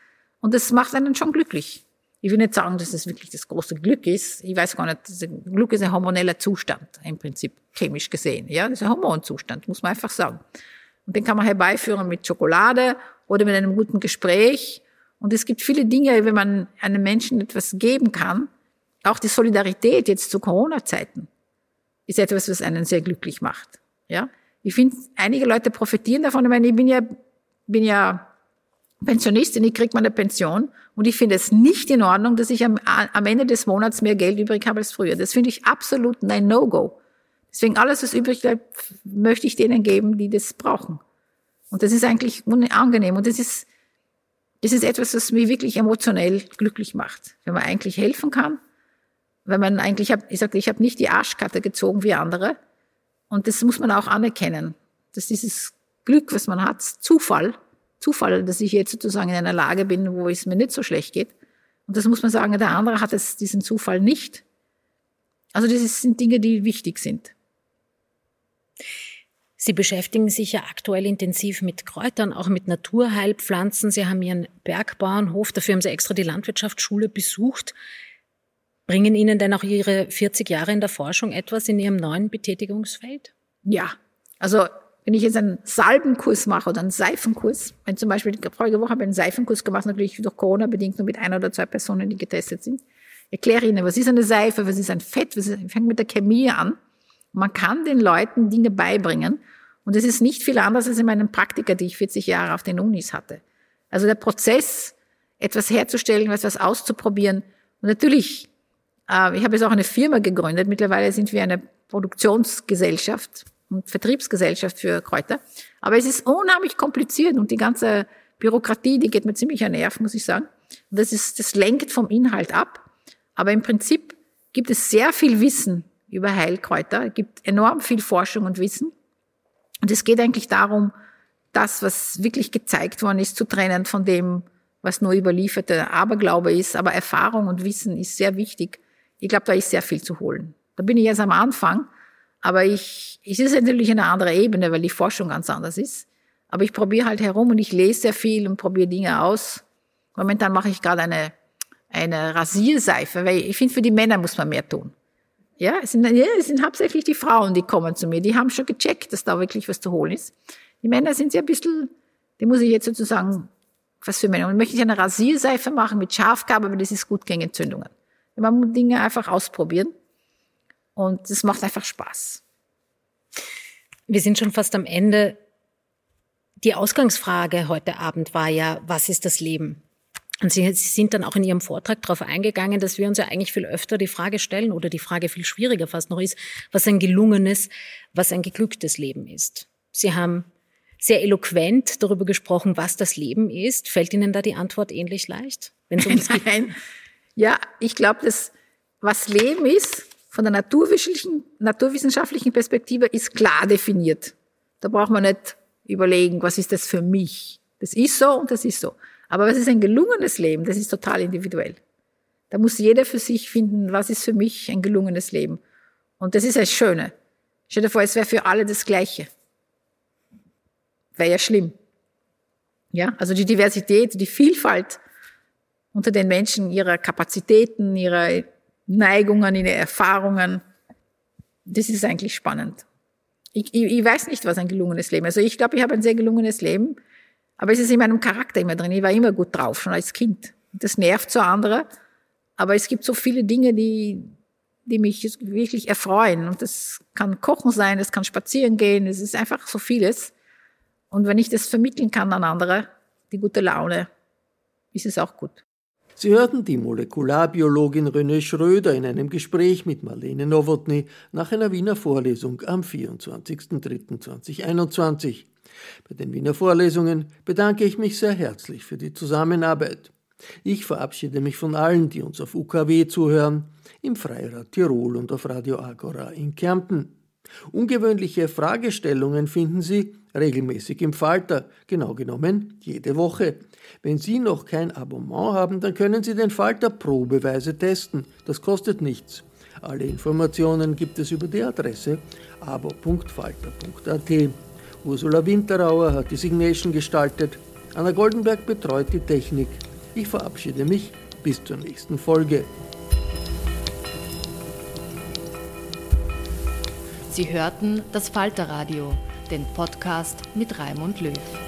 und das macht einen schon glücklich. Ich will nicht sagen, dass das wirklich das große Glück ist. Ich weiß gar nicht, Glück ist ein hormoneller Zustand, im Prinzip chemisch gesehen. Ja, das ist ein Hormonzustand, muss man einfach sagen. Und den kann man herbeiführen mit Schokolade oder mit einem guten Gespräch. Und es gibt viele Dinge, wenn man einem Menschen etwas geben kann. Auch die Solidarität jetzt zu Corona-Zeiten ist etwas, was einen sehr glücklich macht. Ja, ich finde, einige Leute profitieren davon. Ich meine, ich bin ja, bin ja Pensionistin, ich kriege meine Pension und ich finde es nicht in Ordnung, dass ich am, am Ende des Monats mehr Geld übrig habe als früher. Das finde ich absolut ein No-Go. Deswegen alles, was übrig bleibt, möchte ich denen geben, die das brauchen. Und das ist eigentlich unangenehm. Und das ist, das ist etwas, was mich wirklich emotionell glücklich macht. Wenn man eigentlich helfen kann, wenn man eigentlich, ich sage, ich habe nicht die Arschkarte gezogen wie andere. Und das muss man auch anerkennen, dass dieses Glück, was man hat, Zufall, Zufall, dass ich jetzt sozusagen in einer Lage bin, wo es mir nicht so schlecht geht. Und das muss man sagen, der andere hat es, diesen Zufall nicht. Also das sind Dinge, die wichtig sind. Sie beschäftigen sich ja aktuell intensiv mit Kräutern, auch mit Naturheilpflanzen. Sie haben Ihren Bergbauernhof, dafür haben Sie extra die Landwirtschaftsschule besucht. Bringen Ihnen denn auch Ihre 40 Jahre in der Forschung etwas in Ihrem neuen Betätigungsfeld? Ja, also wenn ich jetzt einen Salbenkurs mache oder einen Seifenkurs, wenn zum Beispiel vorige Woche habe ich einen Seifenkurs gemacht, natürlich durch Corona bedingt nur mit ein oder zwei Personen, die getestet sind, erkläre Ihnen, was ist eine Seife, was ist ein Fett, was ist, ich fange mit der Chemie an. Man kann den Leuten Dinge beibringen und es ist nicht viel anders als in meinen Praktika, die ich 40 Jahre auf den Unis hatte. Also der Prozess, etwas herzustellen, etwas auszuprobieren. Und natürlich, äh, ich habe jetzt auch eine Firma gegründet. Mittlerweile sind wir eine Produktionsgesellschaft und Vertriebsgesellschaft für Kräuter. Aber es ist unheimlich kompliziert und die ganze Bürokratie, die geht mir ziemlich an Nerv, muss ich sagen. Das ist, das lenkt vom Inhalt ab. Aber im Prinzip gibt es sehr viel Wissen über Heilkräuter. Es gibt enorm viel Forschung und Wissen. Und es geht eigentlich darum, das, was wirklich gezeigt worden ist, zu trennen von dem, was nur überlieferte Aberglaube ist. Aber Erfahrung und Wissen ist sehr wichtig. Ich glaube, da ist sehr viel zu holen. Da bin ich jetzt am Anfang. Aber ich, es ist natürlich eine andere Ebene, weil die Forschung ganz anders ist. Aber ich probiere halt herum und ich lese sehr viel und probiere Dinge aus. Momentan mache ich gerade eine eine Rasierseife, weil ich finde, für die Männer muss man mehr tun. Ja, es sind, ja, es sind hauptsächlich die Frauen, die kommen zu mir. Die haben schon gecheckt, dass da wirklich was zu holen ist. Die Männer sind ja ein bisschen, die muss ich jetzt sozusagen, was für Männer. Und möchte ich eine Rasierseife machen mit Schafgabe, weil das ist gut gegen Entzündungen. Man muss Dinge einfach ausprobieren. Und es macht einfach Spaß. Wir sind schon fast am Ende. Die Ausgangsfrage heute Abend war ja, was ist das Leben? Und Sie, Sie sind dann auch in Ihrem Vortrag darauf eingegangen, dass wir uns ja eigentlich viel öfter die Frage stellen oder die Frage viel schwieriger fast noch ist, was ein gelungenes, was ein geglücktes Leben ist. Sie haben sehr eloquent darüber gesprochen, was das Leben ist. Fällt Ihnen da die Antwort ähnlich leicht? Wenn um Nein. Ja, ich glaube, dass was Leben ist, von der naturwissenschaftlichen, naturwissenschaftlichen Perspektive, ist klar definiert. Da braucht man nicht überlegen, was ist das für mich. Das ist so und das ist so. Aber was ist ein gelungenes Leben? Das ist total individuell. Da muss jeder für sich finden, was ist für mich ein gelungenes Leben. Und das ist das Schöne. Stell dir vor, es wäre für alle das Gleiche. Wäre ja schlimm. Ja, also die Diversität, die Vielfalt unter den Menschen, ihrer Kapazitäten, ihrer Neigungen, ihrer Erfahrungen, das ist eigentlich spannend. Ich, ich, ich weiß nicht, was ein gelungenes Leben ist. Also ich glaube, ich habe ein sehr gelungenes Leben. Aber es ist in meinem Charakter immer drin. Ich war immer gut drauf, schon als Kind. Das nervt so andere. Aber es gibt so viele Dinge, die, die mich wirklich erfreuen. Und das kann Kochen sein, es kann spazieren gehen, es ist einfach so vieles. Und wenn ich das vermitteln kann an andere, die gute Laune, ist es auch gut. Sie hörten die Molekularbiologin René Schröder in einem Gespräch mit Marlene Nowotny nach einer Wiener Vorlesung am 24.03.2021. Bei den Wiener Vorlesungen bedanke ich mich sehr herzlich für die Zusammenarbeit. Ich verabschiede mich von allen, die uns auf UKW zuhören, im Freirad Tirol und auf Radio Agora in Kärnten. Ungewöhnliche Fragestellungen finden Sie regelmäßig im Falter, genau genommen jede Woche. Wenn Sie noch kein Abonnement haben, dann können Sie den Falter probeweise testen. Das kostet nichts. Alle Informationen gibt es über die Adresse abo.falter.at. Ursula Winterauer hat die Signation gestaltet. Anna Goldenberg betreut die Technik. Ich verabschiede mich bis zur nächsten Folge. Sie hörten das Falterradio, den Podcast mit Raimund Löw.